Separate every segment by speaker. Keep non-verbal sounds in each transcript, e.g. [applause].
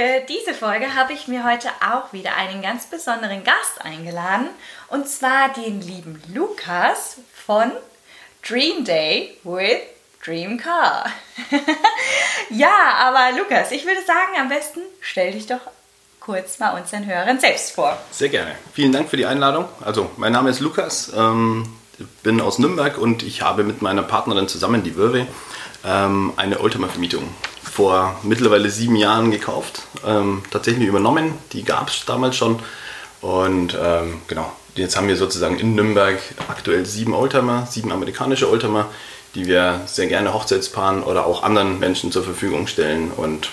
Speaker 1: Für diese Folge habe ich mir heute auch wieder einen ganz besonderen Gast eingeladen. Und zwar den lieben Lukas von Dream Day with Dream Car. [laughs] ja, aber Lukas, ich würde sagen, am besten stell dich doch kurz mal unseren Hörern selbst vor.
Speaker 2: Sehr gerne. Vielen Dank für die Einladung. Also, mein Name ist Lukas, ähm, bin aus Nürnberg und ich habe mit meiner Partnerin zusammen, die Würwe, ähm, eine Oldtimer-Vermietung vor mittlerweile sieben Jahren gekauft, ähm, tatsächlich übernommen. Die gab es damals schon. Und ähm, genau, jetzt haben wir sozusagen in Nürnberg aktuell sieben Oldtimer, sieben amerikanische Oldtimer, die wir sehr gerne Hochzeitspaaren oder auch anderen Menschen zur Verfügung stellen und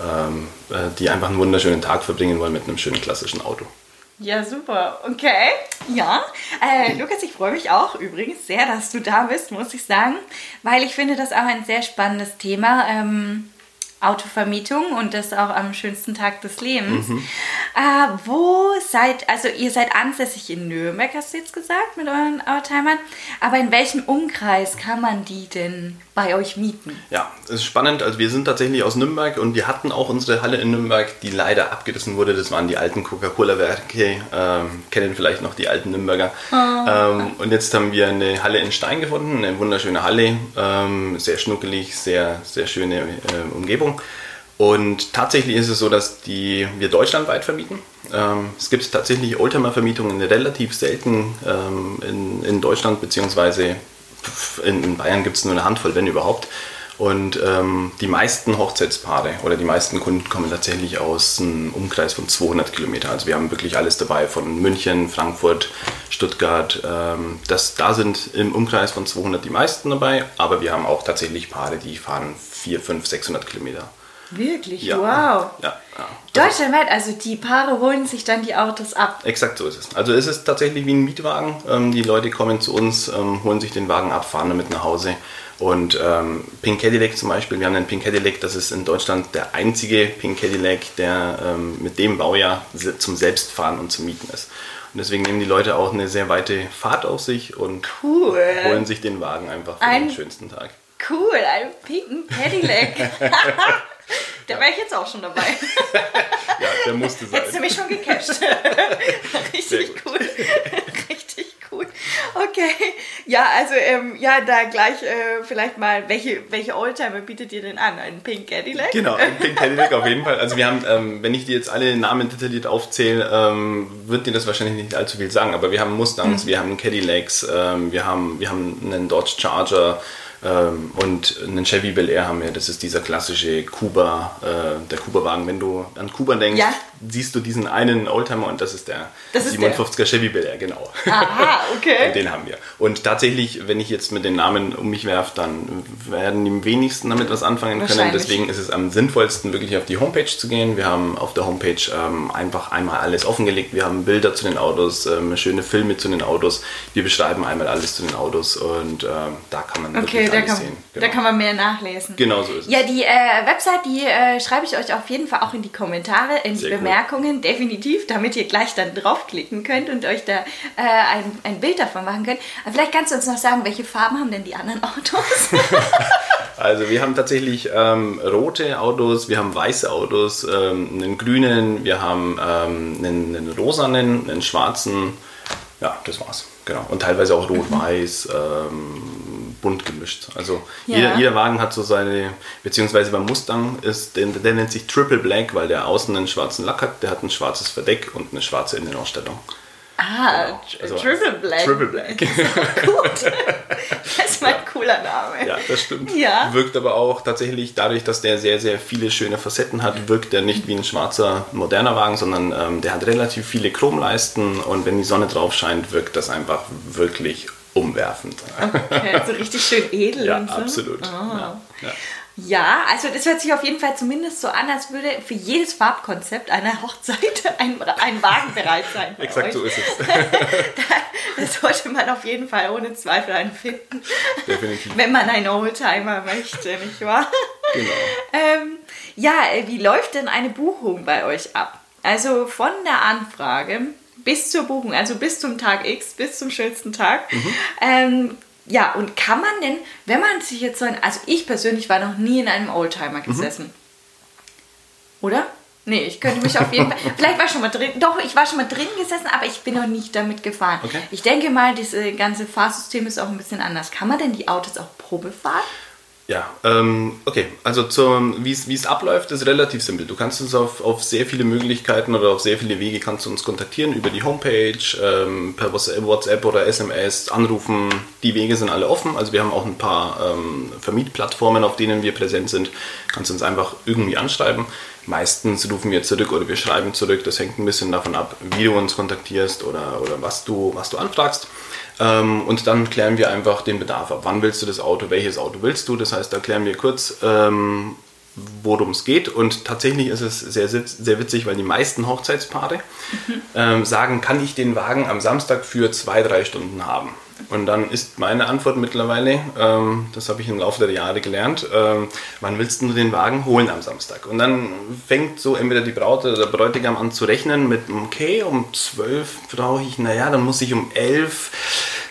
Speaker 2: ähm, äh, die einfach einen wunderschönen Tag verbringen wollen mit einem schönen klassischen Auto.
Speaker 1: Ja, super. Okay. Ja. Äh, Lukas, ich freue mich auch übrigens sehr, dass du da bist, muss ich sagen, weil ich finde das auch ein sehr spannendes Thema. Ähm, Autovermietung und das auch am schönsten Tag des Lebens. Mhm. Äh, wo seid, also ihr seid ansässig in Nürnberg, hast du jetzt gesagt, mit euren Oldtimern, aber in welchem Umkreis kann man die denn bei euch mieten?
Speaker 2: Ja, das ist spannend. Also wir sind tatsächlich aus Nürnberg und wir hatten auch unsere Halle in Nürnberg, die leider abgerissen wurde. Das waren die alten Coca-Cola-Werke. Ähm, kennen vielleicht noch die alten Nürnberger. Oh. Ähm, und jetzt haben wir eine Halle in Stein gefunden, eine wunderschöne Halle, ähm, sehr schnuckelig, sehr, sehr schöne äh, Umgebung. Und tatsächlich ist es so, dass die, wir deutschlandweit vermieten. Ähm, es gibt tatsächlich Oldtimer-Vermietungen relativ selten ähm, in, in Deutschland, beziehungsweise in, Bayern gibt es nur eine Handvoll, wenn überhaupt. Und ähm, die meisten Hochzeitspaare oder die meisten Kunden kommen tatsächlich aus einem Umkreis von 200 Kilometern. Also wir haben wirklich alles dabei, von München, Frankfurt, Stuttgart. Ähm, das, da sind im Umkreis von 200 die meisten dabei, aber wir haben auch tatsächlich Paare, die fahren 400, 500, 600 Kilometer.
Speaker 1: Wirklich? Ja. Wow. Ja, ja. Deutschlandweit, also die Paare holen sich dann die Autos ab.
Speaker 2: Exakt so ist es. Also es ist tatsächlich wie ein Mietwagen. Ähm, die Leute kommen zu uns, ähm, holen sich den Wagen ab, fahren damit nach Hause. Und ähm, Pink Cadillac zum Beispiel, wir haben einen Pink Cadillac, das ist in Deutschland der einzige Pink Cadillac, der ähm, mit dem Baujahr zum Selbstfahren und zum Mieten ist. Und deswegen nehmen die Leute auch eine sehr weite Fahrt auf sich und cool. holen sich den Wagen einfach für ein, den schönsten Tag.
Speaker 1: Cool, ein pinken Cadillac. [laughs] Da wäre ich jetzt auch schon dabei. [laughs]
Speaker 2: ja, der musste sein.
Speaker 1: Hättest du mich schon gecasht. [laughs] Richtig cool. Richtig cool. Okay. Ja, also ähm, ja, da gleich äh, vielleicht mal, welche, welche Oldtimer bietet ihr denn an? Einen Pink Cadillac?
Speaker 2: Genau, einen Pink Cadillac auf jeden Fall. Also wir haben, ähm, wenn ich dir jetzt alle Namen detailliert aufzähle, ähm, wird dir das wahrscheinlich nicht allzu viel sagen, aber wir haben Mustangs, mhm. wir haben Cadillacs, ähm, wir, haben, wir haben einen Dodge Charger, und einen Chevy Bel Air haben wir, das ist dieser klassische Kuba, äh, der Kuba-Wagen. Wenn du an Kuba denkst, ja. Siehst du diesen einen Oldtimer und das ist der das 57er der. Chevy Bel Air, genau.
Speaker 1: Aha, [laughs] okay.
Speaker 2: und den haben wir. Und tatsächlich, wenn ich jetzt mit den Namen um mich werfe, dann werden die wenigsten damit was anfangen können. Deswegen ist es am sinnvollsten, wirklich auf die Homepage zu gehen. Wir haben auf der Homepage ähm, einfach einmal alles offengelegt. Wir haben Bilder zu den Autos, ähm, schöne Filme zu den Autos. Wir beschreiben einmal alles zu den Autos und ähm, da kann man
Speaker 1: okay da kann, sehen. Genau. Da kann man mehr nachlesen.
Speaker 2: Genau so ist es.
Speaker 1: Ja, die äh, Website, die äh, schreibe ich euch auf jeden Fall auch in die Kommentare, in Sehr die Bemerkungen, cool. definitiv, damit ihr gleich dann draufklicken könnt und euch da äh, ein, ein Bild davon machen könnt. Aber vielleicht kannst du uns noch sagen, welche Farben haben denn die anderen Autos? [laughs]
Speaker 2: also wir haben tatsächlich ähm, rote Autos, wir haben weiße Autos, ähm, einen grünen, wir haben ähm, einen, einen rosanen, einen schwarzen. Ja, das war's. Genau. Und teilweise auch rot-weiß. Ähm, bunt gemischt. Also ja. jeder, jeder, Wagen hat so seine, beziehungsweise beim Mustang ist, der, der, nennt sich Triple Black, weil der außen einen schwarzen Lack hat, der hat ein schwarzes Verdeck und eine schwarze Innenausstellung.
Speaker 1: Ah, genau. also Triple Black.
Speaker 2: Triple Black.
Speaker 1: gut. Das ist mal ein cooler Name.
Speaker 2: Ja, das stimmt. Ja. Wirkt aber auch tatsächlich dadurch, dass der sehr, sehr viele schöne Facetten hat, wirkt der nicht wie ein schwarzer, moderner Wagen, sondern ähm, der hat relativ viele Chromleisten und wenn die Sonne drauf scheint, wirkt das einfach wirklich umwerfend.
Speaker 1: Okay, so richtig schön edel
Speaker 2: ja,
Speaker 1: und so.
Speaker 2: Absolut. Oh. Ja,
Speaker 1: ja. Ja, also das hört sich auf jeden Fall zumindest so an, als würde für jedes Farbkonzept einer Hochzeit [laughs] ein, ein Wagen bereit sein.
Speaker 2: Exakt euch. so ist es. [laughs]
Speaker 1: das sollte man auf jeden Fall ohne Zweifel einen finden.
Speaker 2: Definitiv.
Speaker 1: Wenn man einen Oldtimer möchte, nicht wahr?
Speaker 2: Genau. [laughs]
Speaker 1: Ähm, ja, wie läuft denn eine Buchung bei euch ab? Also von der Anfrage bis zur Buchung, also bis zum Tag X, bis zum schönsten Tag. Mhm. Ähm, ja, und kann man denn, wenn man sich jetzt so ein, also ich persönlich war noch nie in einem Oldtimer mhm. gesessen. Mhm. Oder? Nee, ich könnte mich auf jeden Fall. [laughs] Vielleicht war ich schon mal drin. Doch, ich war schon mal drin gesessen, aber ich bin noch nicht damit gefahren.
Speaker 2: Okay.
Speaker 1: Ich denke mal, das ganze Fahrsystem ist auch ein bisschen anders. Kann man denn die Autos auch Probe fahren?
Speaker 2: Ja, ähm, okay. Also wie es abläuft, ist relativ simpel. Du kannst uns auf, auf sehr viele Möglichkeiten oder auf sehr viele Wege kannst du uns kontaktieren über die Homepage, ähm, per WhatsApp oder SMS, anrufen. Die Wege sind alle offen. Also wir haben auch ein paar ähm, Vermietplattformen, auf denen wir präsent sind. Kannst uns einfach irgendwie anschreiben. Meistens rufen wir zurück oder wir schreiben zurück. Das hängt ein bisschen davon ab, wie du uns kontaktierst oder, oder was, du, was du anfragst. Ähm, und dann klären wir einfach den Bedarf ab. Wann willst du das Auto? Welches Auto willst du? Das heißt, da klären wir kurz, ähm, worum es geht. Und tatsächlich ist es sehr, sehr witzig, weil die meisten Hochzeitspaare mhm. ähm, sagen, kann ich den Wagen am Samstag für zwei, drei Stunden haben? Und dann ist meine Antwort mittlerweile, ähm, das habe ich im Laufe der Jahre gelernt, ähm, wann willst du den Wagen holen am Samstag? Und dann fängt so entweder die Braut oder der Bräutigam an zu rechnen mit, okay, um 12 brauche ich, naja, dann muss ich um 11,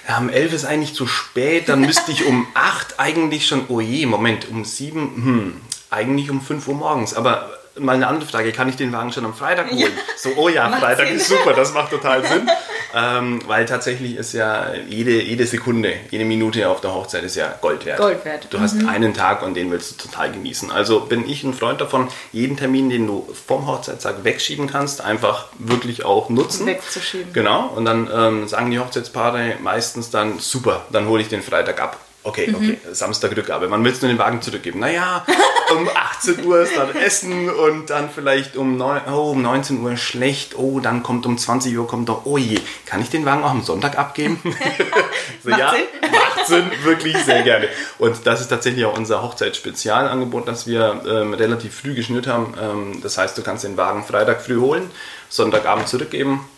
Speaker 2: ja, um 11 ist eigentlich zu spät, dann müsste ich um [laughs] 8 eigentlich schon, oh je, Moment, um 7, hm, eigentlich um 5 Uhr morgens. Aber mal eine andere Frage, kann ich den Wagen schon am Freitag holen? Ja. So, oh ja, Freitag ist super, das macht total Sinn. [laughs] ähm, weil tatsächlich ist ja jede, jede Sekunde, jede Minute auf der Hochzeit ist ja Gold wert.
Speaker 1: Gold wert.
Speaker 2: Du mhm. hast einen Tag und den willst du total genießen. Also bin ich ein Freund davon, jeden Termin, den du vom Hochzeitstag wegschieben kannst, einfach wirklich auch nutzen.
Speaker 1: Wegzuschieben.
Speaker 2: Genau. Und dann ähm, sagen die Hochzeitspaare meistens dann, super, dann hole ich den Freitag ab. Okay, mhm. okay, Samstag Rückgabe. Wann willst du den Wagen zurückgeben? Naja, um [laughs] 18 Uhr ist dann Essen und dann vielleicht um, 9, oh, um 19 Uhr schlecht. Oh, dann kommt um 20 Uhr, kommt doch, oh je, kann ich den Wagen auch am Sonntag abgeben? [laughs] [laughs]
Speaker 1: so, macht
Speaker 2: ja,
Speaker 1: Sinn.
Speaker 2: macht Sinn, wirklich sehr gerne. Und das ist tatsächlich auch unser Hochzeitsspezialangebot, das wir ähm, relativ früh geschnürt haben. Ähm, das heißt, du kannst den Wagen Freitag früh holen, Sonntagabend zurückgeben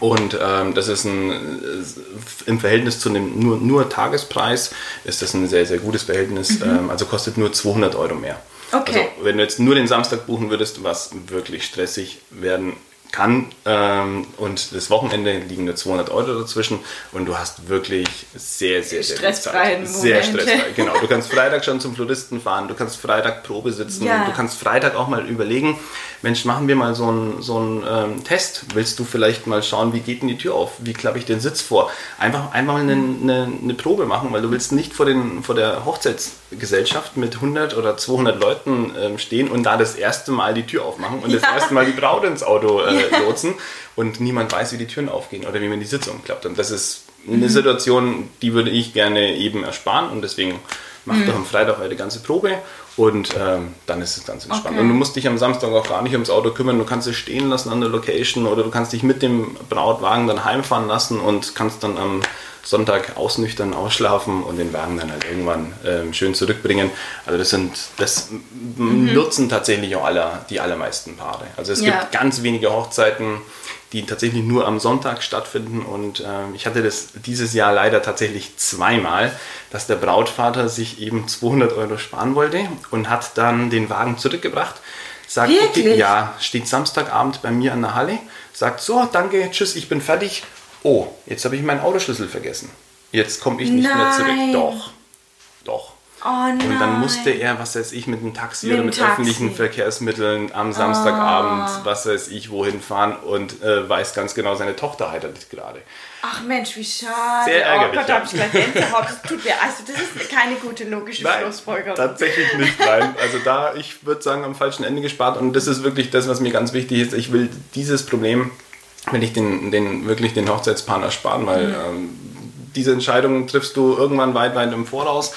Speaker 2: und ähm, das ist ein, äh, im Verhältnis zu dem nur, nur Tagespreis ist das ein sehr, sehr gutes Verhältnis. Mhm. Ähm, also kostet nur 200 Euro mehr.
Speaker 1: Okay.
Speaker 2: Also wenn du jetzt nur den Samstag buchen würdest, was wirklich stressig werden kann. Ähm, und das Wochenende liegen nur 200 Euro dazwischen und du hast wirklich sehr, sehr, sehr
Speaker 1: stressfrei.
Speaker 2: Sehr [laughs] stressfrei, genau. Du kannst Freitag schon zum Floristen fahren, du kannst Freitag Probe sitzen, ja. du kannst Freitag auch mal überlegen, Mensch, machen wir mal so einen so ähm, Test. Willst du vielleicht mal schauen, wie geht denn die Tür auf? Wie klappe ich den Sitz vor? Einfach, einfach mal eine, eine, eine Probe machen, weil du willst nicht vor, den, vor der Hochzeitsgesellschaft mit 100 oder 200 Leuten ähm, stehen und da das erste Mal die Tür aufmachen und ja. das erste Mal die Braut ins Auto äh, lotsen und niemand weiß, wie die Türen aufgehen oder wie man die Sitze umklappt. Und das ist eine mhm. Situation, die würde ich gerne eben ersparen und deswegen macht mhm. doch am Freitag eine ganze Probe und ähm, dann ist es ganz entspannt. Okay. Und du musst dich am Samstag auch gar nicht ums Auto kümmern. Du kannst es stehen lassen an der Location oder du kannst dich mit dem Brautwagen dann heimfahren lassen und kannst dann am Sonntag ausnüchtern, ausschlafen und den Wagen dann halt irgendwann ähm, schön zurückbringen. Also das sind, das mhm. nutzen tatsächlich auch alle, die allermeisten Paare. Also es ja. gibt ganz wenige Hochzeiten, die tatsächlich nur am Sonntag stattfinden und äh, ich hatte das dieses Jahr leider tatsächlich zweimal, dass der Brautvater sich eben 200 Euro sparen wollte und hat dann den Wagen zurückgebracht. Sagt,
Speaker 1: Wirklich?
Speaker 2: Okay, ja, steht Samstagabend bei mir an der Halle, sagt so, danke, tschüss, ich bin fertig oh, jetzt habe ich meinen Autoschlüssel vergessen. Jetzt komme ich nicht
Speaker 1: Nein.
Speaker 2: mehr zurück. Doch, doch.
Speaker 1: Oh.
Speaker 2: Und dann musste er, was weiß ich, mit einem Taxi mit oder mit Taxi. öffentlichen Verkehrsmitteln am Samstagabend, oh. was weiß ich, wohin fahren und äh, weiß ganz genau, seine Tochter heiratet gerade.
Speaker 1: Ach Mensch, wie schade.
Speaker 2: Sehr ärgerlich.
Speaker 1: Oh Gott, da habe ich gleich Gänsehaut. Das tut mir, also das ist keine gute logische
Speaker 2: nein,
Speaker 1: Schlussfolgerung.
Speaker 2: Tatsächlich nicht, nein. Also da, ich würde sagen, am falschen Ende gespart und das ist wirklich das, was mir ganz wichtig ist. Ich will dieses Problem will ich den, den, wirklich den Hochzeitspaaren ersparen, weil mhm. ähm, diese Entscheidung triffst du irgendwann weit, weit im Voraus.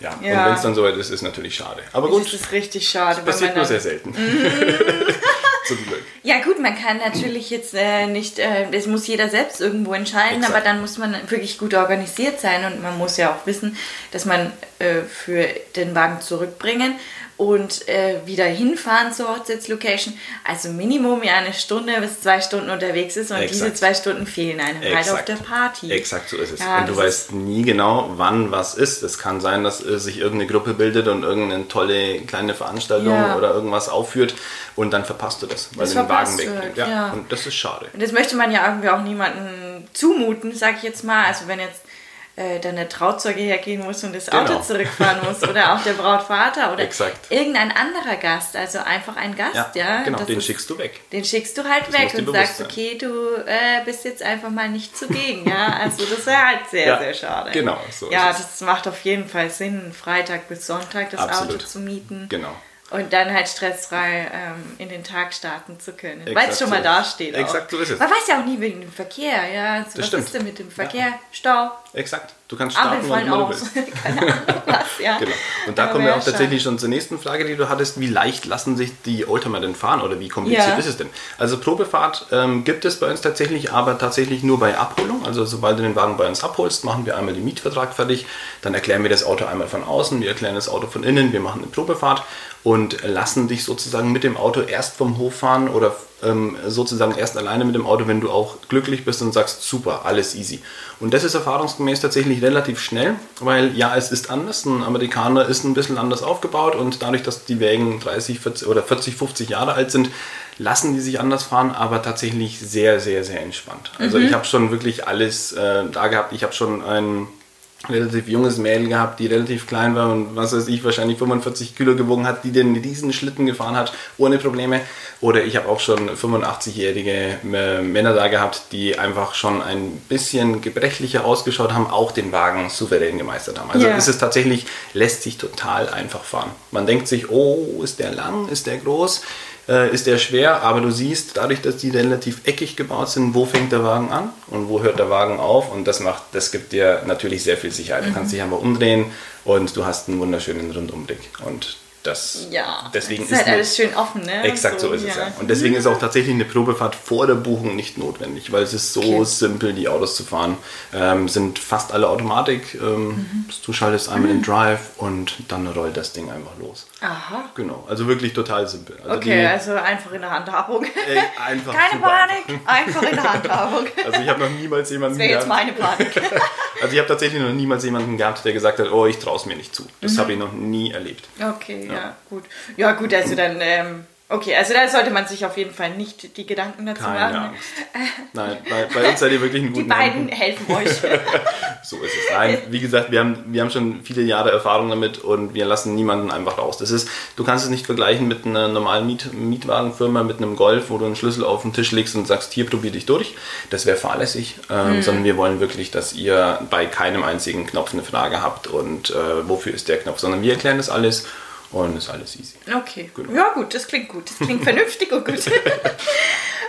Speaker 2: Ja, ja. und wenn es dann soweit ist, ist natürlich schade. Aber gut.
Speaker 1: Das ist richtig schade.
Speaker 2: Das passiert nur sehr selten. [laughs] Zum Glück.
Speaker 1: Ja gut, man kann natürlich jetzt äh, nicht, äh, das muss jeder selbst irgendwo entscheiden, Exakt. aber dann muss man wirklich gut organisiert sein und man muss ja auch wissen, dass man äh, für den Wagen zurückbringen und äh, wieder hinfahren zur Hochzeitslocation. Also Minimum ja eine Stunde bis zwei Stunden unterwegs ist und
Speaker 2: Exakt.
Speaker 1: diese zwei Stunden fehlen einem halt auf
Speaker 2: Exakt.
Speaker 1: der Party.
Speaker 2: Exakt so ist es.
Speaker 1: Ja,
Speaker 2: und du weißt nie genau, wann was ist. Es kann sein, dass äh, sich irgendeine Gruppe bildet und irgendeine tolle kleine Veranstaltung
Speaker 1: Ja.
Speaker 2: oder irgendwas aufführt und dann verpasst du das, weil
Speaker 1: Das
Speaker 2: du den Wagen wegnimmt. Ja.
Speaker 1: ja.
Speaker 2: Und das ist schade.
Speaker 1: Und das möchte man ja irgendwie auch niemandem zumuten, sag ich jetzt mal. Also wenn jetzt äh, dann der Trauzeuge hergehen muss und das Auto
Speaker 2: Genau.
Speaker 1: zurückfahren muss oder auch der Brautvater oder
Speaker 2: Exakt.
Speaker 1: irgendein anderer Gast, also einfach ein Gast,
Speaker 2: Ja,
Speaker 1: ja.
Speaker 2: genau, den
Speaker 1: ist-
Speaker 2: schickst du weg.
Speaker 1: Den schickst du halt
Speaker 2: Das
Speaker 1: weg und sagst,
Speaker 2: sein.
Speaker 1: okay, du äh, bist jetzt einfach mal nicht zugegen, ja. Also das wäre halt sehr,
Speaker 2: Ja,
Speaker 1: sehr schade.
Speaker 2: genau, so
Speaker 1: Ja,
Speaker 2: ist es.
Speaker 1: das macht auf jeden Fall Sinn, Freitag bis Sonntag das
Speaker 2: Absolut.
Speaker 1: Auto zu mieten.
Speaker 2: Genau.
Speaker 1: Und dann halt stressfrei ähm, in den Tag starten zu können. Weil es schon
Speaker 2: so
Speaker 1: mal
Speaker 2: ist
Speaker 1: da
Speaker 2: es.
Speaker 1: steht.
Speaker 2: Exakt
Speaker 1: auch.
Speaker 2: so ist es.
Speaker 1: Man weiß ja auch nie wegen dem Verkehr. Ja, also
Speaker 2: Das
Speaker 1: was
Speaker 2: stimmt.
Speaker 1: ist denn mit dem Verkehr? Stau,
Speaker 2: Exakt. Du kannst starten, wann immer du
Speaker 1: aus.
Speaker 2: willst. [laughs]
Speaker 1: Keine Ahnung was, ja.
Speaker 2: Genau. Und da
Speaker 1: Aber
Speaker 2: kommen wir auch tatsächlich schon zur nächsten Frage, die du hattest. Wie leicht lassen sich die Oldtimer denn fahren oder wie kompliziert
Speaker 1: Ja.
Speaker 2: ist es denn? Also Probefahrt ähm, gibt es bei uns tatsächlich, aber tatsächlich nur bei Abholung. Also sobald du den Wagen bei uns abholst, machen wir einmal den Mietvertrag fertig. Dann erklären wir das Auto einmal von außen, wir erklären das Auto von innen, wir machen eine Probefahrt und lassen dich sozusagen mit dem Auto erst vom Hof fahren oder ähm, sozusagen erst alleine mit dem Auto, wenn du auch glücklich bist und sagst, super, alles easy. Und das ist erfahrungsgemäß tatsächlich relativ schnell, weil ja, es ist anders. Ein Amerikaner ist ein bisschen anders aufgebaut und dadurch, dass die Wägen 30, 40 oder 40, 50 Jahre alt sind, lassen die sich anders fahren, aber tatsächlich sehr, sehr, sehr entspannt. Also ich habe schon wirklich alles äh, da gehabt. Ich habe schon ein relativ junges Mädel gehabt, die relativ klein war und was weiß ich, wahrscheinlich 45 Kilo gewogen hat, die den diesen Schlitten gefahren hat, ohne Probleme. Oder ich habe auch schon 85-jährige äh, Männer da gehabt, die einfach schon ein bisschen gebrechlicher ausgeschaut haben, auch den Wagen souverän gemeistert haben. Also es ist tatsächlich, lässt sich total einfach fahren. Man denkt sich, oh, ist der lang, ist der groß, äh, ist der schwer, aber du siehst, dadurch, dass die relativ eckig gebaut sind, wo fängt der Wagen an und wo hört der Wagen auf und das macht, das gibt dir natürlich sehr viel Sicherheit. Du
Speaker 1: Mhm.
Speaker 2: kannst dich einfach umdrehen und du hast einen wunderschönen Rundumblick und das,
Speaker 1: Ja,
Speaker 2: deswegen
Speaker 1: ist halt alles schön offen, ne?
Speaker 2: Exakt so, ist es ja. Und deswegen ist auch tatsächlich eine Probefahrt vor der Buchung nicht notwendig, weil es ist so
Speaker 1: Okay.
Speaker 2: simpel, die Autos zu fahren. Ähm, sind fast alle Automatik. Ähm,
Speaker 1: Mhm.
Speaker 2: Du schaltest einmal den Drive und dann rollt das Ding einfach los.
Speaker 1: Aha.
Speaker 2: Genau, also wirklich total simpel. Also
Speaker 1: Okay,
Speaker 2: die-
Speaker 1: also einfach in der Handhabung.
Speaker 2: Ey, einfach
Speaker 1: Keine Panik, einfach in der Handhabung.
Speaker 2: Also ich habe noch niemals jemanden
Speaker 1: Das wäre jetzt meine Panik. [laughs]
Speaker 2: Also ich habe tatsächlich noch niemals jemanden gehabt, der gesagt hat, oh, ich traue es mir nicht zu. Das
Speaker 1: Mhm.
Speaker 2: habe ich noch nie erlebt.
Speaker 1: Okay, ja. gut. Ja, gut, also dann, ähm, okay, also da sollte man sich auf jeden Fall nicht die Gedanken dazu
Speaker 2: Keine
Speaker 1: machen.
Speaker 2: Angst. Nein, bei, bei uns seid ihr wirklich einen
Speaker 1: Die
Speaker 2: guten
Speaker 1: beiden helfen euch. [laughs]
Speaker 2: So ist es. Nein, wie gesagt, wir haben, wir haben schon viele Jahre Erfahrung damit und wir lassen niemanden einfach raus. Das ist, du kannst es nicht vergleichen mit einer normalen Miet, Mietwagenfirma, mit einem Golf, wo du einen Schlüssel auf den Tisch legst und sagst, hier probier dich durch. Das wäre fahrlässig, ähm, sondern wir wollen wirklich, dass ihr bei keinem einzigen Knopf eine Frage habt und äh, wofür ist der Knopf, sondern wir erklären das alles und ist alles easy.
Speaker 1: Okay.
Speaker 2: Genau.
Speaker 1: Ja, gut, das klingt gut. Das klingt vernünftig und gut. [laughs]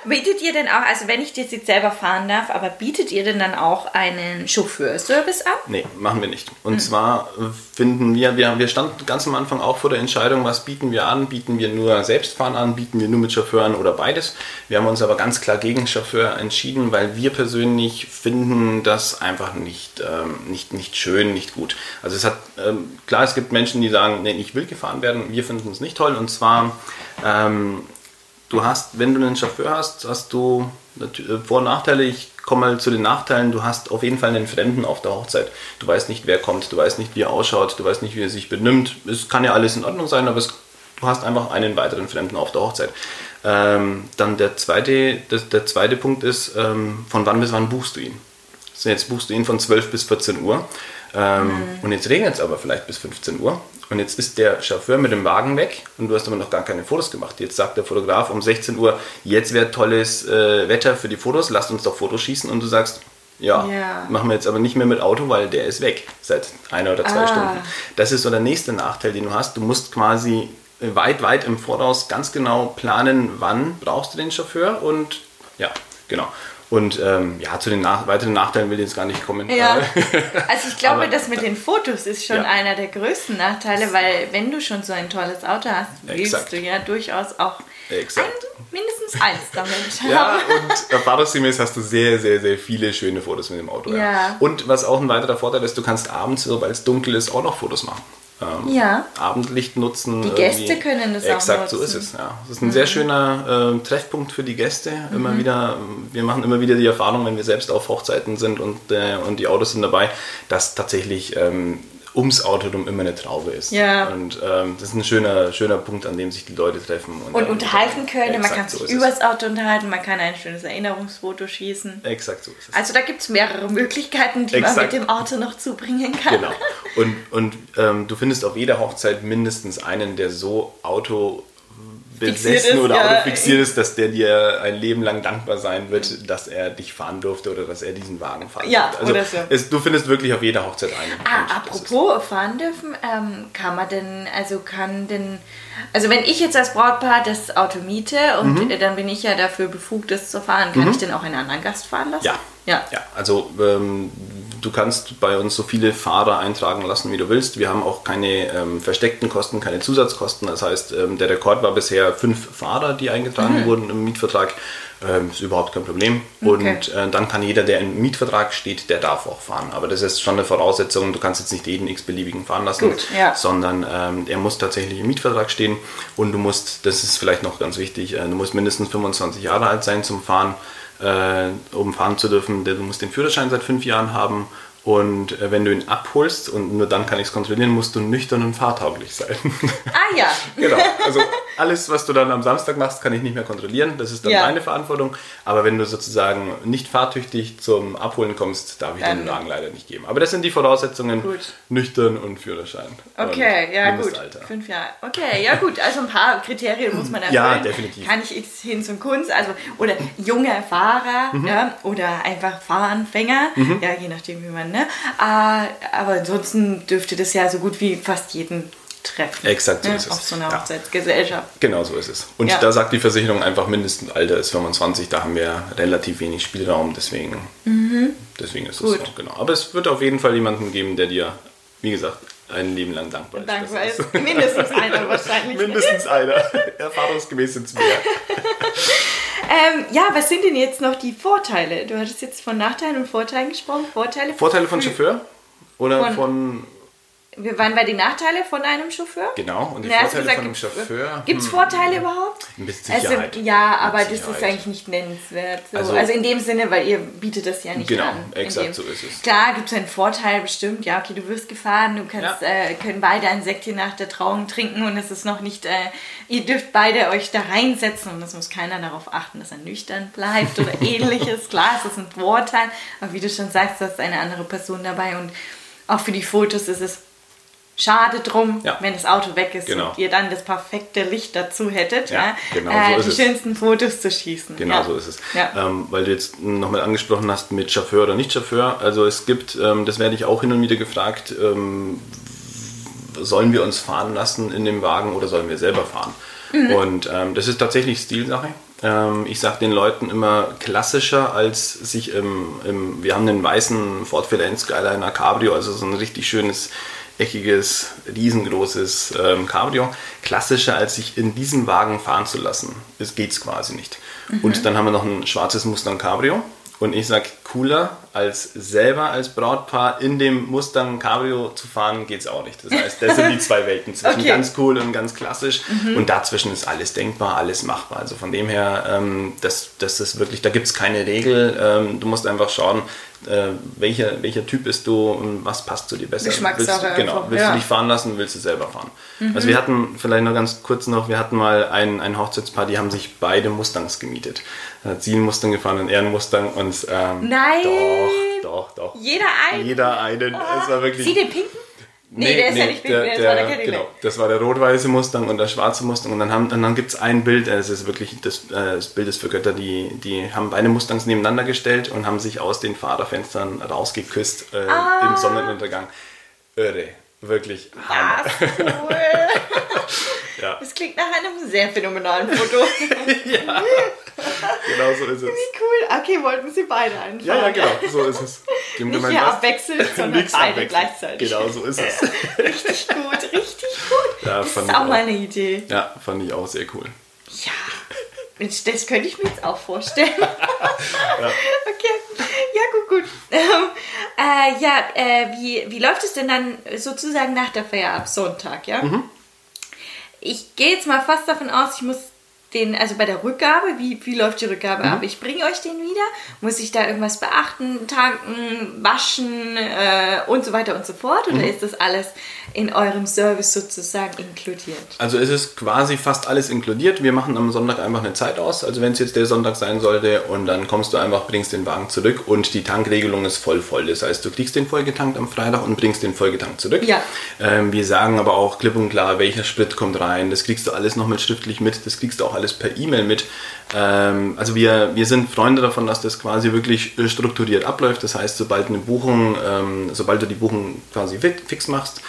Speaker 1: Bietet ihr denn auch, also wenn ich das jetzt selber fahren darf, aber bietet ihr denn dann auch einen Chauffeurservice an?
Speaker 2: Nee, machen wir nicht. Und zwar äh, finden wir, wir, wir standen ganz am Anfang auch vor der Entscheidung, was bieten wir an? Bieten wir nur Selbstfahren an? Bieten wir nur mit Chauffeuren oder beides? Wir haben uns aber ganz klar gegen Chauffeur entschieden, weil wir persönlich finden das einfach nicht, ähm, nicht, nicht schön, nicht gut. Also es hat, ähm, klar, es gibt Menschen, die sagen, nee, ich will gefahren werden. Wir finden es nicht toll. Und zwar, ähm, du hast, wenn du einen Chauffeur hast, hast du äh, Vor- und Nachteile. Ich komme mal zu den Nachteilen. Du hast auf jeden Fall einen Fremden auf der Hochzeit. Du weißt nicht, wer kommt, du weißt nicht, wie er ausschaut, du weißt nicht, wie er sich benimmt. Es kann ja alles in Ordnung sein, aber es, du hast einfach einen weiteren Fremden auf der Hochzeit. Ähm, dann der zweite, das, der zweite Punkt ist, ähm, von wann bis wann buchst du ihn? Jetzt buchst du ihn von 12 bis 14 Uhr. Ähm, Und jetzt regnet es aber vielleicht bis 15 Uhr. Und jetzt ist der Chauffeur mit dem Wagen weg und du hast aber noch gar keine Fotos gemacht. Jetzt sagt der Fotograf um 16 Uhr, jetzt wäre tolles äh, Wetter für die Fotos, lasst uns doch Fotos schießen. Und du sagst, ja,
Speaker 1: Ja.
Speaker 2: machen wir jetzt aber nicht mehr mit Auto, weil der ist weg seit einer oder zwei
Speaker 1: Ah.
Speaker 2: Stunden. Das ist so der nächste Nachteil, den du hast. Du musst quasi weit, weit im Voraus ganz genau planen, wann brauchst du den Chauffeur und ja, genau. Und ähm, ja, zu den nach weiteren Nachteilen will ich jetzt gar nicht kommen.
Speaker 1: Ja.
Speaker 2: Äh, [laughs]
Speaker 1: Also ich glaube, das mit den Fotos ist schon
Speaker 2: Ja.
Speaker 1: einer der größten Nachteile, weil wenn du schon so ein tolles Auto hast, willst du ja durchaus auch
Speaker 2: Exakt.
Speaker 1: ein, mindestens eins damit [laughs]
Speaker 2: Ja, und erfahrungsgemäß hast du sehr, sehr, sehr viele schöne Fotos mit dem Auto.
Speaker 1: Ja.
Speaker 2: Und was auch ein weiterer Vorteil ist, du kannst abends, sobald es dunkel ist, auch noch Fotos machen. Ähm,
Speaker 1: Ja.
Speaker 2: Abendlicht nutzen.
Speaker 1: Die Gäste können das auch
Speaker 2: Exakt, so ist.
Speaker 1: Mhm.
Speaker 2: es. Ja. Es ist ein sehr schöner äh, Treffpunkt für die Gäste. Immer wieder, wir machen immer wieder die Erfahrung, wenn wir selbst auf Hochzeiten sind und, äh, und die Autos sind dabei, dass tatsächlich ähm, ums Auto rum immer eine Traube ist.
Speaker 1: Ja.
Speaker 2: Und ähm, das ist ein schöner, schöner Punkt, an dem sich die Leute treffen.
Speaker 1: Und
Speaker 2: dann-
Speaker 1: unterhalten können, man kann
Speaker 2: so
Speaker 1: sich
Speaker 2: es.
Speaker 1: übers Auto unterhalten, man kann ein schönes Erinnerungsfoto schießen.
Speaker 2: Exakt so ist es.
Speaker 1: Also da gibt es mehrere Möglichkeiten, die man
Speaker 2: Exakt.
Speaker 1: mit dem Auto noch zubringen kann.
Speaker 2: Genau. Und, und ähm, du findest auf jeder Hochzeit mindestens einen, der so Auto besessen
Speaker 1: ist,
Speaker 2: oder
Speaker 1: ja.
Speaker 2: autofixiert ist, dass der dir ein Leben lang dankbar sein wird, dass er dich fahren durfte oder dass er diesen Wagen fahren
Speaker 1: Ja,
Speaker 2: durfte. Also
Speaker 1: oder so.
Speaker 2: es, du findest wirklich auf jeder Hochzeit einen.
Speaker 1: Ah, apropos fahren dürfen, ähm, kann man denn, also kann denn, also wenn ich jetzt als Brautpaar das Auto miete und
Speaker 2: Mhm.
Speaker 1: äh, dann bin ich ja dafür befugt, das zu fahren, kann ich denn auch einen anderen Gast fahren lassen?
Speaker 2: Ja.
Speaker 1: Ja.
Speaker 2: Ja, also ähm, du kannst bei uns so viele Fahrer eintragen lassen, wie du willst. Wir haben auch keine ähm, versteckten Kosten, keine Zusatzkosten. Das heißt, ähm, der Rekord war bisher fünf Fahrer, die eingetragen wurden im Mietvertrag. Ähm, ist überhaupt kein Problem.
Speaker 1: Okay.
Speaker 2: Und äh, dann kann jeder, der im Mietvertrag steht, der darf auch fahren. Aber das ist schon eine Voraussetzung. Du kannst jetzt nicht jeden x-beliebigen fahren lassen,
Speaker 1: Gut, ja.
Speaker 2: sondern ähm, er muss tatsächlich im Mietvertrag stehen. Und du musst, das ist vielleicht noch ganz wichtig, äh, du musst mindestens 25 Jahre alt sein zum Fahren äh, um fahren zu dürfen, du musst den Führerschein seit fünf Jahren haben und äh, wenn du ihn abholst und nur dann kann ich es kontrollieren, musst du nüchtern und fahrtauglich sein.
Speaker 1: Ah ja. [laughs]
Speaker 2: genau, also alles, was du dann am Samstag machst, kann ich nicht mehr kontrollieren, das ist dann
Speaker 1: Ja.
Speaker 2: deine Verantwortung, aber wenn du sozusagen nicht fahrtüchtig zum Abholen kommst, darf ich
Speaker 1: Dann-
Speaker 2: den Wagen leider nicht geben. Aber das sind die Voraussetzungen,
Speaker 1: Gut.
Speaker 2: nüchtern und Führerschein.
Speaker 1: Okay,
Speaker 2: und
Speaker 1: ja gut. Fünf Jahre. Okay, ja gut. Also ein paar Kriterien muss man erfüllen.
Speaker 2: Ja, definitiv.
Speaker 1: Kann ich X hin zum Kunst, also oder junger Fahrer
Speaker 2: Mhm.
Speaker 1: ja, oder einfach Fahranfänger, ja, je nachdem wie man, ne? Äh, aber ansonsten dürfte das ja so gut wie fast jeden treffen.
Speaker 2: Exakt so
Speaker 1: ne?
Speaker 2: ist es.
Speaker 1: Auf so einer
Speaker 2: Ja.
Speaker 1: Hochzeitsgesellschaft.
Speaker 2: Genau so ist es. Und
Speaker 1: Ja.
Speaker 2: da sagt die Versicherung einfach, Mindestalter ist 25, da haben wir relativ wenig Spielraum, deswegen, deswegen ist es
Speaker 1: Mhm. Gut.
Speaker 2: so. Genau. Aber es wird auf jeden Fall jemanden geben, der dir, wie gesagt, ein Leben lang dankbar ist.
Speaker 1: Dankbar ist mindestens einer [laughs] wahrscheinlich.
Speaker 2: Mindestens einer. Erfahrungsgemäß sind es mehr. [laughs]
Speaker 1: Ähm, ja, was sind denn jetzt noch die Vorteile? Du hattest jetzt von Nachteilen und Vorteilen gesprochen. Vorteile,
Speaker 2: Vorteile von Chauffeur? Oder
Speaker 1: Von-
Speaker 2: von,
Speaker 1: Wir waren bei den Nachteilen von einem Chauffeur.
Speaker 2: genau, und die
Speaker 1: Na,
Speaker 2: Vorteile
Speaker 1: gesagt,
Speaker 2: von einem Chauffeur?
Speaker 1: Gibt es
Speaker 2: hm,
Speaker 1: Vorteile überhaupt?
Speaker 2: Mit Sicherheit.
Speaker 1: Also, ja, aber das ist eigentlich nicht nennenswert. So. Also,
Speaker 2: Also-
Speaker 1: in dem Sinne, weil ihr bietet das ja nicht
Speaker 2: Genau,
Speaker 1: an. In
Speaker 2: exakt so ist es.
Speaker 1: Klar, gibt es einen Vorteil bestimmt. Ja, okay, du wirst gefahren, du kannst,
Speaker 2: Ja.
Speaker 1: äh, können beide ein Säckchen nach der Trauung trinken und es ist noch nicht, äh, ihr dürft beide euch da reinsetzen und es muss keiner darauf achten, dass er nüchtern bleibt oder [laughs] ähnliches. Klar, es ist ein Vorteil, aber wie du schon sagst, du hast eine andere Person dabei und auch für die Fotos ist es schade drum,
Speaker 2: Ja.
Speaker 1: wenn das Auto weg ist
Speaker 2: Genau.
Speaker 1: und ihr dann das perfekte Licht dazu hättet,
Speaker 2: Ja,
Speaker 1: ja,
Speaker 2: genau
Speaker 1: äh,
Speaker 2: so
Speaker 1: die
Speaker 2: es.
Speaker 1: schönsten Fotos zu schießen.
Speaker 2: Genau
Speaker 1: ja.
Speaker 2: so ist es.
Speaker 1: Ja.
Speaker 2: Ähm, weil du jetzt nochmal angesprochen hast mit Chauffeur oder nicht Chauffeur. Also es gibt, ähm, das werde ich auch hin und wieder gefragt, ähm, sollen wir uns fahren lassen in dem Wagen oder sollen wir selber fahren?
Speaker 1: Mhm.
Speaker 2: Und ähm, das ist tatsächlich Stilsache. Ähm, ich sage den Leuten immer klassischer als sich im, im, wir haben einen weißen Ford Fiorent Skyliner Cabrio, also so ein richtig schönes eckiges, riesengroßes ähm, Cabrio, klassischer als sich in diesem Wagen fahren zu lassen. Das geht's quasi nicht. Und dann haben wir noch ein schwarzes Mustang Cabrio. Und ich sag, cooler als selber als Brautpaar in dem Mustang Cabrio zu fahren, geht's auch nicht. Das heißt, das sind die zwei Welten zwischen [laughs]
Speaker 1: Okay.
Speaker 2: ganz cool und ganz klassisch. Und dazwischen ist alles denkbar, alles machbar. Also von dem her, ähm, das, das ist wirklich, da gibt's keine Regel. Ähm, du musst einfach schauen, äh, welcher, welcher Typ bist du und was passt zu dir besser.
Speaker 1: Geschmackssache
Speaker 2: Willst, du- genau, willst
Speaker 1: ja.
Speaker 2: du dich fahren lassen, willst du selber fahren. Also wir hatten, vielleicht noch ganz kurz noch, wir hatten mal ein, ein Hochzeitspaar, die haben sich beide Mustangs gemietet. Da hat sie einen Mustang gefahren und er einen Mustang und ähm,
Speaker 1: Nein!
Speaker 2: doch, doch, doch.
Speaker 1: Jeder einen?
Speaker 2: Jeder einen. Es war wirklich.
Speaker 1: Sie den pinken? Nee, der ist ja nicht pink,
Speaker 2: der,
Speaker 1: das
Speaker 2: der,
Speaker 1: war der Cadillac.
Speaker 2: Genau, das war der rot-weiße Mustang und der schwarze Mustang. Und dann, haben, und dann gibt es ein Bild, das ist wirklich, das, äh, das Bild ist für Götter, die, die haben beide Mustangs nebeneinander gestellt und haben sich aus den Fahrerfenstern rausgeküsst äh,
Speaker 1: Ah.
Speaker 2: im Sonnenuntergang. Irre, wirklich.
Speaker 1: Was [laughs] cool.
Speaker 2: Ja,
Speaker 1: Das klingt nach einem sehr phänomenalen Foto. [laughs]
Speaker 2: genau so ist es.
Speaker 1: Wie cool. Okay, wollten sie beide einfach.
Speaker 2: Ja, ja, genau, so ist es. Wir
Speaker 1: Nicht hier abwechselnd, [laughs] sondern beide
Speaker 2: abwechselnd.
Speaker 1: gleichzeitig.
Speaker 2: Genau, so ist es.
Speaker 1: Richtig gut, richtig gut.
Speaker 2: Ja,
Speaker 1: das ist auch
Speaker 2: auch.
Speaker 1: mal eine Idee.
Speaker 2: Ja, fand ich auch sehr cool.
Speaker 1: Ja. Das könnte ich mir jetzt auch vorstellen. Okay, ja gut, gut. Ähm, Äh, ja, äh, wie, wie läuft es denn dann sozusagen nach der Feier ab Sonntag, ja? Mhm. Ich gehe jetzt mal fast davon aus, ich muss den, also bei der Rückgabe, wie, wie läuft die Rückgabe mhm. ab? Ich bringe euch den wieder, muss ich da irgendwas beachten, tanken, waschen äh, und so weiter und so fort? Oder mhm. ist das alles in eurem Service sozusagen inkludiert?
Speaker 2: Also es ist quasi fast alles inkludiert. Wir machen am Sonntag einfach eine Zeit aus, also wenn es jetzt der Sonntag sein sollte und dann kommst du einfach, bringst den Wagen zurück und die Tankregelung ist voll voll. Das heißt, du kriegst den vollgetankt am Freitag und bringst den vollgetankt zurück.
Speaker 1: Ja.
Speaker 2: Ähm, wir sagen aber auch klipp und klar, welcher Sprit kommt rein. Das kriegst du alles nochmal schriftlich mit. Das kriegst du auch alles per E-Mail mit. Ähm, also wir, wir sind Freunde davon, dass das quasi wirklich äh, strukturiert abläuft. Das heißt, sobald eine Buchung, ähm, sobald du die Buchung quasi fix machst,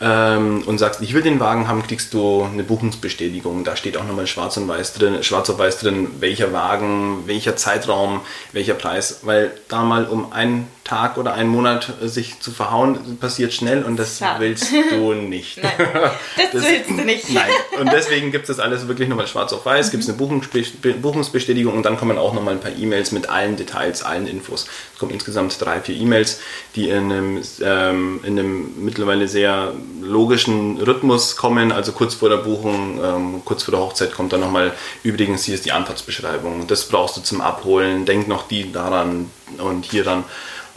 Speaker 2: ähm, und sagst, ich will den Wagen haben, kriegst du eine Buchungsbestätigung. Da steht auch nochmal schwarz und weiß drin, schwarz auf weiß drin, welcher Wagen, welcher Zeitraum, welcher Preis, weil da mal um einen Tag oder einen Monat äh, sich zu verhauen, passiert schnell und das ja. willst [laughs] du nicht.
Speaker 1: Nein, [laughs] das, das, willst du nicht.
Speaker 2: Nein. Und deswegen gibt es das alles wirklich nochmal schwarz auf weiß, mhm. gibt es eine Buchungsbestätigung und dann kommen auch nochmal ein paar E-Mails mit allen Details, allen Infos. Es kommen insgesamt drei, vier E-Mails, die in einem, ähm, in einem mittlerweile sehr logischen Rhythmus kommen, also kurz vor der Buchung, ähm, kurz vor der Hochzeit kommt dann nochmal, übrigens hier ist die Anfahrtsbeschreibung, das brauchst du zum Abholen, denk noch die daran und hier dann.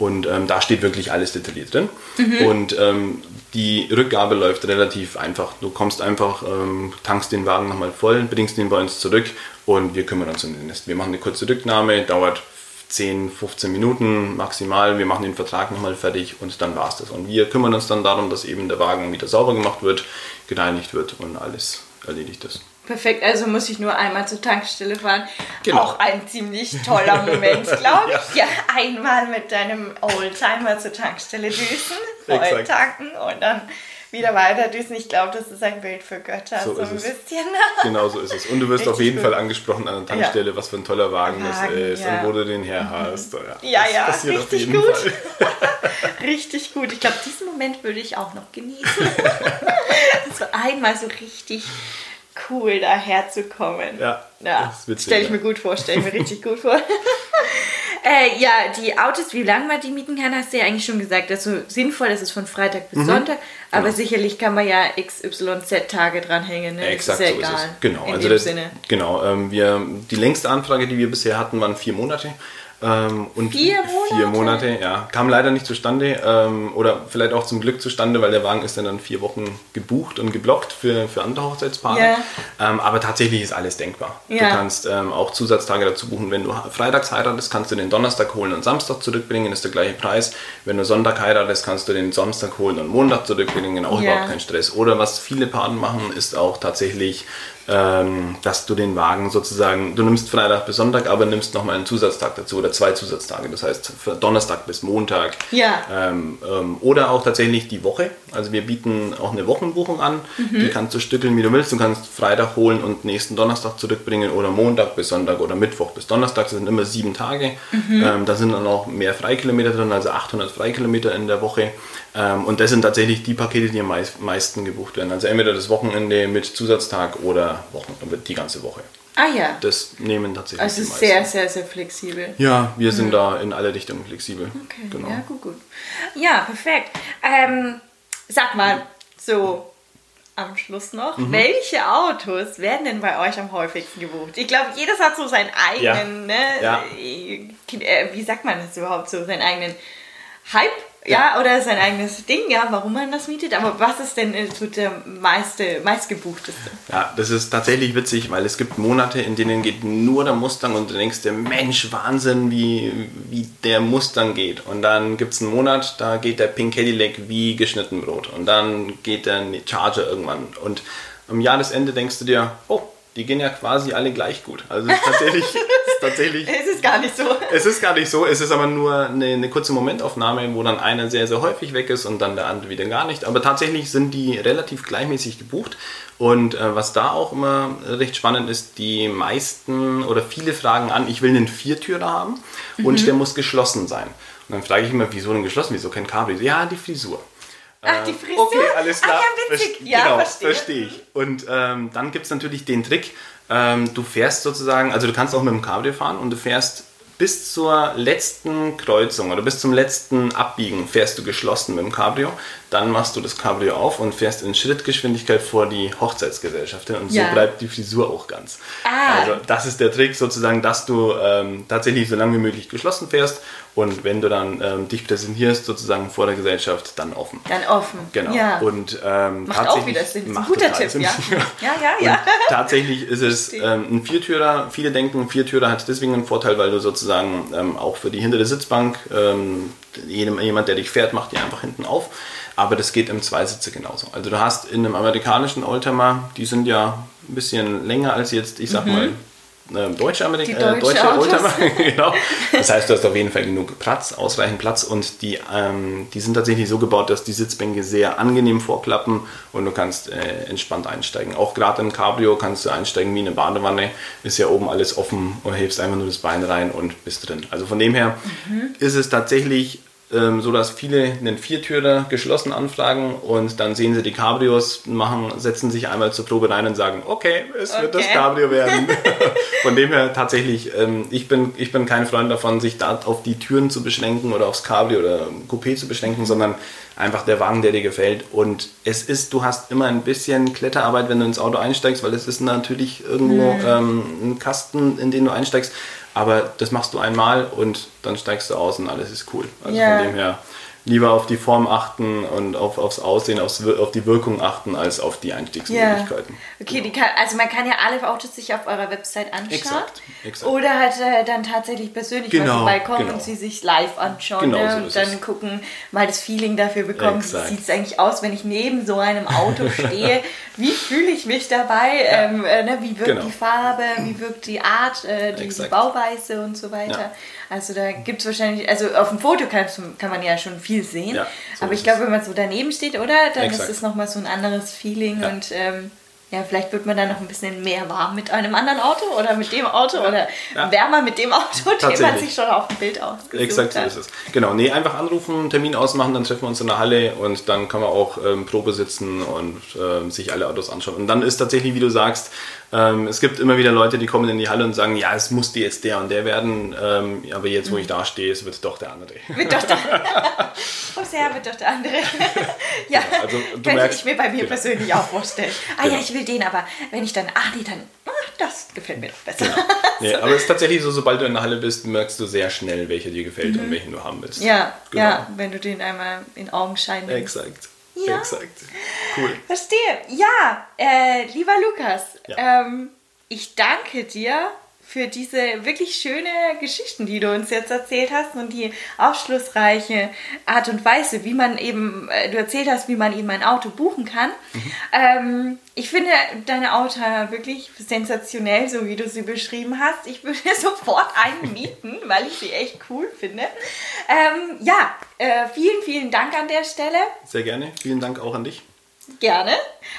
Speaker 2: Und ähm, da steht wirklich alles detailliert drin. Mhm. Und ähm, die Rückgabe läuft relativ einfach. Du kommst einfach, ähm, tankst den Wagen nochmal voll, bringst den bei uns zurück und wir kümmern uns um den Rest. Wir machen eine kurze Rücknahme, dauert 10, 15 Minuten maximal. Wir machen den Vertrag nochmal fertig und dann war es das. Und wir kümmern uns dann darum, dass eben der Wagen wieder sauber gemacht wird, gereinigt wird und alles erledigt ist.
Speaker 1: Perfekt, also muss ich nur einmal zur Tankstelle fahren. Genau. Auch ein ziemlich toller Moment, [laughs] glaube ich. ja. ja. einmal mit deinem Oldtimer zur Tankstelle düsen, [laughs] voll tanken und dann wieder weiter düsen. Ich glaube, das ist ein Bild für Götter, so, so ein bisschen. [laughs]
Speaker 2: Genau so ist es. Und du wirst Richtig auf jeden gut. Fall angesprochen an der Tankstelle, ja. was für ein toller Wagen, Wagen das ist ja. und wo du den her mhm. hast.
Speaker 1: Ja, ja, das ja richtig gut. richtig gut. Ich glaube, diesen Moment würde ich auch noch genießen. so einmal so richtig cool daherzukommen.
Speaker 2: Ja,
Speaker 1: ja. Stelle ich mir gut vor, stelle ich mir richtig gut vor. [laughs] äh, ja, die Autos, wie lange man die mieten kann, hast du ja eigentlich schon gesagt. Also sinnvoll ist es von Freitag bis mhm. Sonntag, aber genau. sicherlich kann man ja XYZ-Tage dranhängen. Ne?
Speaker 2: exakt ist ja so egal, ist es. Genau, also das, genau ähm, wir, die längste Anfrage, die wir bisher hatten, waren vier Monate. Ähm, und
Speaker 1: vier Monate?
Speaker 2: Vier Monate, ja. Kam leider nicht zustande ähm, oder vielleicht auch zum Glück zustande, weil der Wagen ist dann, dann vier Wochen gebucht und geblockt für, für andere Hochzeitspaare. Yeah. Ähm, aber tatsächlich ist alles denkbar. Yeah. Du kannst ähm, auch Zusatztage dazu buchen. Wenn du freitags heiratest, kannst du den Donnerstag holen und Samstag zurückbringen, ist der gleiche Preis. Wenn du Sonntag heiratest, kannst du den Samstag holen und Montag zurückbringen, auch yeah. überhaupt kein Stress. Oder was viele Paaren machen, ist auch tatsächlich ähm, dass du den Wagen sozusagen, du nimmst Freitag bis Sonntag, aber nimmst nochmal einen Zusatztag dazu oder zwei Zusatztage, das heißt Donnerstag bis Montag.
Speaker 1: Ja.
Speaker 2: Ähm, ähm, oder auch tatsächlich die Woche. Also wir bieten auch eine Wochenbuchung an. Mhm. Die kannst du stückeln, wie du willst. Du kannst Freitag holen und nächsten Donnerstag zurückbringen oder Montag bis Sonntag oder Mittwoch bis Donnerstag. Das sind immer sieben Tage. Mhm. Ähm, da sind dann auch mehr Freikilometer drin, also 800 Freikilometer in der Woche. Ähm, und das sind tatsächlich die Pakete, die am meisten gebucht werden. Also entweder das Wochenende mit Zusatztag oder Wochen, die ganze Woche.
Speaker 1: Ah ja.
Speaker 2: Das nehmen tatsächlich
Speaker 1: also die meisten. sehr, sehr, sehr flexibel.
Speaker 2: Ja, wir sind mhm. da in alle Richtungen flexibel.
Speaker 1: Okay, genau. ja, gut, gut. Ja, perfekt. Ähm, sag mal, so am Schluss noch, mhm. welche Autos werden denn bei euch am häufigsten gebucht? Ich glaube, jedes hat so seinen eigenen, ja. ne?
Speaker 2: Ja.
Speaker 1: Äh, wie sagt man das überhaupt so, seinen eigenen Hype ja, oder sein eigenes Ding, ja, warum man das mietet. Aber was ist denn äh, so der meiste, meistgebuchteste?
Speaker 2: Ja, das ist tatsächlich witzig, weil es gibt Monate, in denen geht nur der Mustang und du denkst dir, Mensch, Wahnsinn, wie, wie der Mustang geht. Und dann gibt es einen Monat, da geht der Pink Cadillac wie geschnitten Brot. Und dann geht der Charger irgendwann. Und am Jahresende denkst du dir, oh, die gehen ja quasi alle gleich gut. Also es ist tatsächlich, [laughs] tatsächlich.
Speaker 1: es ist gar nicht so.
Speaker 2: Es ist gar nicht so. Es ist aber nur eine, eine, kurze Momentaufnahme, wo dann einer sehr, sehr häufig weg ist und dann der andere wieder gar nicht. Aber tatsächlich sind die relativ gleichmäßig gebucht. Und äh, was da auch immer recht spannend ist, die meisten oder viele fragen an, ich will einen Viertürer haben und mhm. der muss geschlossen sein. Und dann frage ich immer, wieso denn geschlossen? Wieso kein Cabrio? Ja, die Frisur.
Speaker 1: Ach, die ähm, Frisur?
Speaker 2: Okay, alles klar.
Speaker 1: Ach, ja, witzig.
Speaker 2: Ja, genau, verstehe. verstehe ich. Und ähm, dann gibt es natürlich den Trick, ähm, du fährst sozusagen, also du kannst auch mit dem Cabrio fahren und du fährst bis zur letzten Kreuzung oder bis zum letzten Abbiegen fährst du geschlossen mit dem Cabrio. Dann machst du das Cabrio auf und fährst in Schrittgeschwindigkeit vor die Hochzeitsgesellschaft hin. Und
Speaker 1: Ja.
Speaker 2: so bleibt die Frisur auch ganz.
Speaker 1: Ah.
Speaker 2: Also das ist der Trick sozusagen, dass du ähm, tatsächlich so lange wie möglich geschlossen fährst und wenn du dann ähm, dich präsentierst sozusagen vor der Gesellschaft, dann offen.
Speaker 1: Dann offen.
Speaker 2: Genau.
Speaker 1: Ja.
Speaker 2: Und ähm,
Speaker 1: Macht auch
Speaker 2: tatsächlich
Speaker 1: wieder Sinn. Ein
Speaker 2: macht
Speaker 1: guter Tipp,
Speaker 2: Sinn.
Speaker 1: ja. [laughs] Ja, ja, ja.
Speaker 2: tatsächlich ist es ähm, ein Viertürer. Viele denken, ein Viertürer hat deswegen einen Vorteil, weil du sozusagen ähm, auch für die hintere Sitzbank, ähm, jedem, jemand, der dich fährt, macht die einfach hinten auf. Aber das geht im Zweisitzer genauso. Also du hast in einem amerikanischen Oldtimer, die sind ja ein bisschen länger als jetzt, ich sag mal, äh, deutsche, Amerik
Speaker 1: Mhm. Die
Speaker 2: äh,
Speaker 1: deutsche
Speaker 2: deutsche
Speaker 1: Autos.
Speaker 2: Oldtimer. [laughs] genau. Das heißt, du hast auf jeden Fall genug Platz, ausreichend Platz und die, ähm, die sind tatsächlich so gebaut, dass die Sitzbänke sehr angenehm vorklappen und du kannst äh, entspannt einsteigen. Auch gerade im Cabrio kannst du einsteigen wie eine Badewanne, ist ja oben alles offen und hebst einfach nur das Bein rein und bist drin. Also von dem her
Speaker 1: Mhm.
Speaker 2: ist es tatsächlich ähm, so, dass viele einen Viertürer geschlossen anfragen und dann sehen sie die Cabrios, machen, setzen sich einmal zur Probe rein und sagen, okay, es wird das
Speaker 1: Okay.
Speaker 2: Cabrio werden. [laughs] Von dem her tatsächlich, ähm, ich, bin, ich bin kein Freund davon, sich da auf die Türen zu beschränken oder aufs Cabrio oder Coupé zu beschränken, sondern einfach der Wagen, der dir gefällt. Und es ist, du hast immer ein bisschen Kletterarbeit, wenn du ins Auto einsteigst, weil es ist natürlich irgendwo ähm, ein Kasten, in den du einsteigst. Aber das machst du einmal und dann steigst du aus und alles ist cool. Also
Speaker 1: Ja.
Speaker 2: von dem her lieber auf die Form achten und auf, aufs Aussehen, aufs, auf die Wirkung achten, als auf die
Speaker 1: Ja.
Speaker 2: Einstiegsmöglichkeiten.
Speaker 1: Okay, die kann, also man kann ja alle Autos sich auf eurer Website anschauen.
Speaker 2: Exakt, exakt.
Speaker 1: Oder halt äh, dann tatsächlich persönlich mal
Speaker 2: Genau,
Speaker 1: vorbeikommen
Speaker 2: genau.
Speaker 1: und sie sich live anschauen.
Speaker 2: Genau,
Speaker 1: ne?
Speaker 2: so
Speaker 1: und dann
Speaker 2: es.
Speaker 1: gucken, mal das Feeling dafür bekommen,
Speaker 2: Exakt.
Speaker 1: wie sieht es eigentlich aus, wenn ich neben so einem Auto [laughs] stehe. wie fühle ich mich dabei? Ähm, äh, ne? Wie wirkt
Speaker 2: Genau.
Speaker 1: die Farbe? Wie wirkt die Art, äh, die, die. Bauweise und so weiter?
Speaker 2: Ja.
Speaker 1: Also da gibt es wahrscheinlich, also auf dem Foto kann, kann man ja schon viel sehen.
Speaker 2: Ja, so
Speaker 1: aber ich glaube, wenn man so daneben steht, oder? Dann
Speaker 2: Exakt.
Speaker 1: ist es nochmal so ein anderes Feeling
Speaker 2: Ja.
Speaker 1: und ähm, ja, vielleicht wird man dann noch ein bisschen mehr warm mit einem anderen Auto oder mit dem Auto oder
Speaker 2: Ja.
Speaker 1: wärmer mit dem Auto, [laughs] den man sich schon auf dem Bild ausgesucht
Speaker 2: Exakt so ist es. Genau, nee, einfach anrufen, Termin ausmachen, dann treffen wir uns in der Halle und dann kann man auch ähm, Probe sitzen und ähm, sich alle Autos anschauen. Und dann ist tatsächlich, wie du sagst, ähm, es gibt immer wieder Leute, die kommen in die Halle und sagen, ja, es musste jetzt der und der werden, ähm, aber jetzt, wo ich da stehe, es wird doch der andere.
Speaker 1: Wird doch der, [laughs] [laughs] oh, sehr wird doch der andere. ja,
Speaker 2: also du merkst-
Speaker 1: ich mir bei mir
Speaker 2: genau.
Speaker 1: persönlich auch vorstellen. Ah ja,
Speaker 2: Genau.
Speaker 1: ich will den, aber wenn ich dann, ah nee, dann, ah, das gefällt mir doch besser. [laughs]
Speaker 2: Nee, aber es ist tatsächlich so, sobald du in der Halle bist, merkst du sehr schnell, welcher dir gefällt und welchen du haben willst.
Speaker 1: Mhm. Ja,
Speaker 2: Genau.
Speaker 1: ja, wenn du den einmal in Augenschein nimmst.
Speaker 2: Exakt.
Speaker 1: Ja.
Speaker 2: Exakt. Cool.
Speaker 1: Verstehe. Ja, äh, lieber Lukas,
Speaker 2: Ja.
Speaker 1: ähm, ich danke dir für diese wirklich schöne Geschichten, die du uns jetzt erzählt hast und die aufschlussreiche Art und Weise, wie man eben, äh, du erzählt hast, wie man eben ein Auto buchen kann. Ähm, ich finde deine Auto wirklich sensationell, so wie du sie beschrieben hast. Ich würde [laughs] sofort einen mieten, weil ich sie echt cool finde. Ähm, ja, äh, vielen, vielen Dank an der Stelle.
Speaker 2: Sehr gerne. Vielen Dank auch an dich.
Speaker 1: Gerne.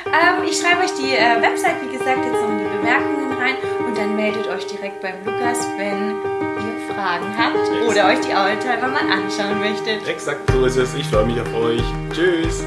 Speaker 1: Ähm, ich schreibe euch die äh, Website, wie gesagt, jetzt noch in die Bemerkungen rein und dann meldet euch direkt beim Lukas, wenn ihr Fragen habt oder euch die Oldtimer mal anschauen möchtet.
Speaker 2: Exakt so ist es. Ich freue mich auf euch. Tschüss.